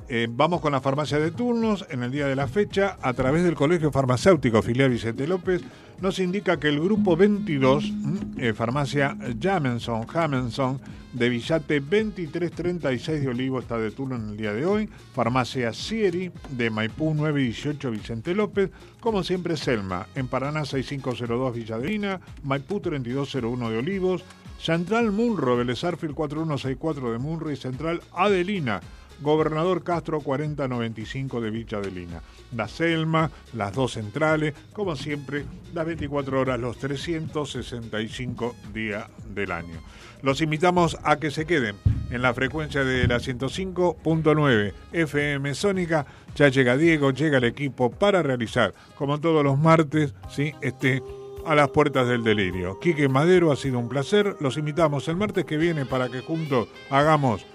eh, vamos con la farmacia de turnos. En el día de la fecha, a través del Colegio Farmacéutico Filial Vicente López, nos indica que el grupo 22, mm, eh, farmacia Jamenson, Jamenson, de Villate 2336 de Olivo está de turno en el día de hoy. Farmacia Sieri de Maipú 918 Vicente López. Como siempre, Selma, en Paraná 6502 Villadrina, Maipú 3201 de Olivos, Central Munro, Belezarfil 4164 de Munro y Central Adelina, Gobernador Castro 4095 de Villa Adelina. La Selma, las dos centrales, como siempre, las 24 horas, los 365 días del año. Los invitamos a que se queden en la frecuencia de la 105.9 FM Sónica. Ya llega Diego, llega el equipo para realizar, como todos los martes, ¿sí? este a las puertas del delirio. Quique Madero, ha sido un placer. Los invitamos el martes que viene para que juntos hagamos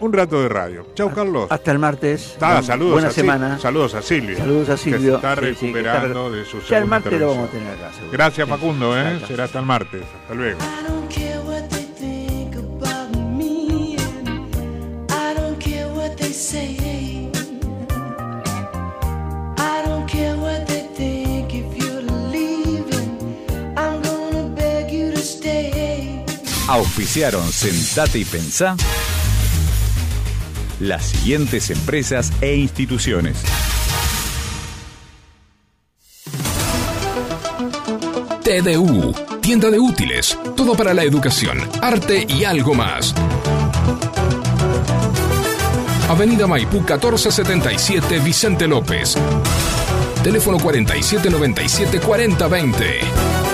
un rato de radio. Chau, Carlos. Hasta el martes. Ah, saludos Buena a semana. Saludos a Silvia. Saludos a que Silvio. se está Sí, sí, que está recuperando re- de su Ya el martes lo vamos a tener acá. seguro. Gracias, Sí. Facundo. ¿eh? Será hasta el martes. Hasta luego. Auspiciaron Sentate y Pensá las siguientes empresas e instituciones. TDU, tienda de útiles, todo para la educación, arte y algo más. Avenida Maipú 1477 Vicente López. Teléfono 4797 4020.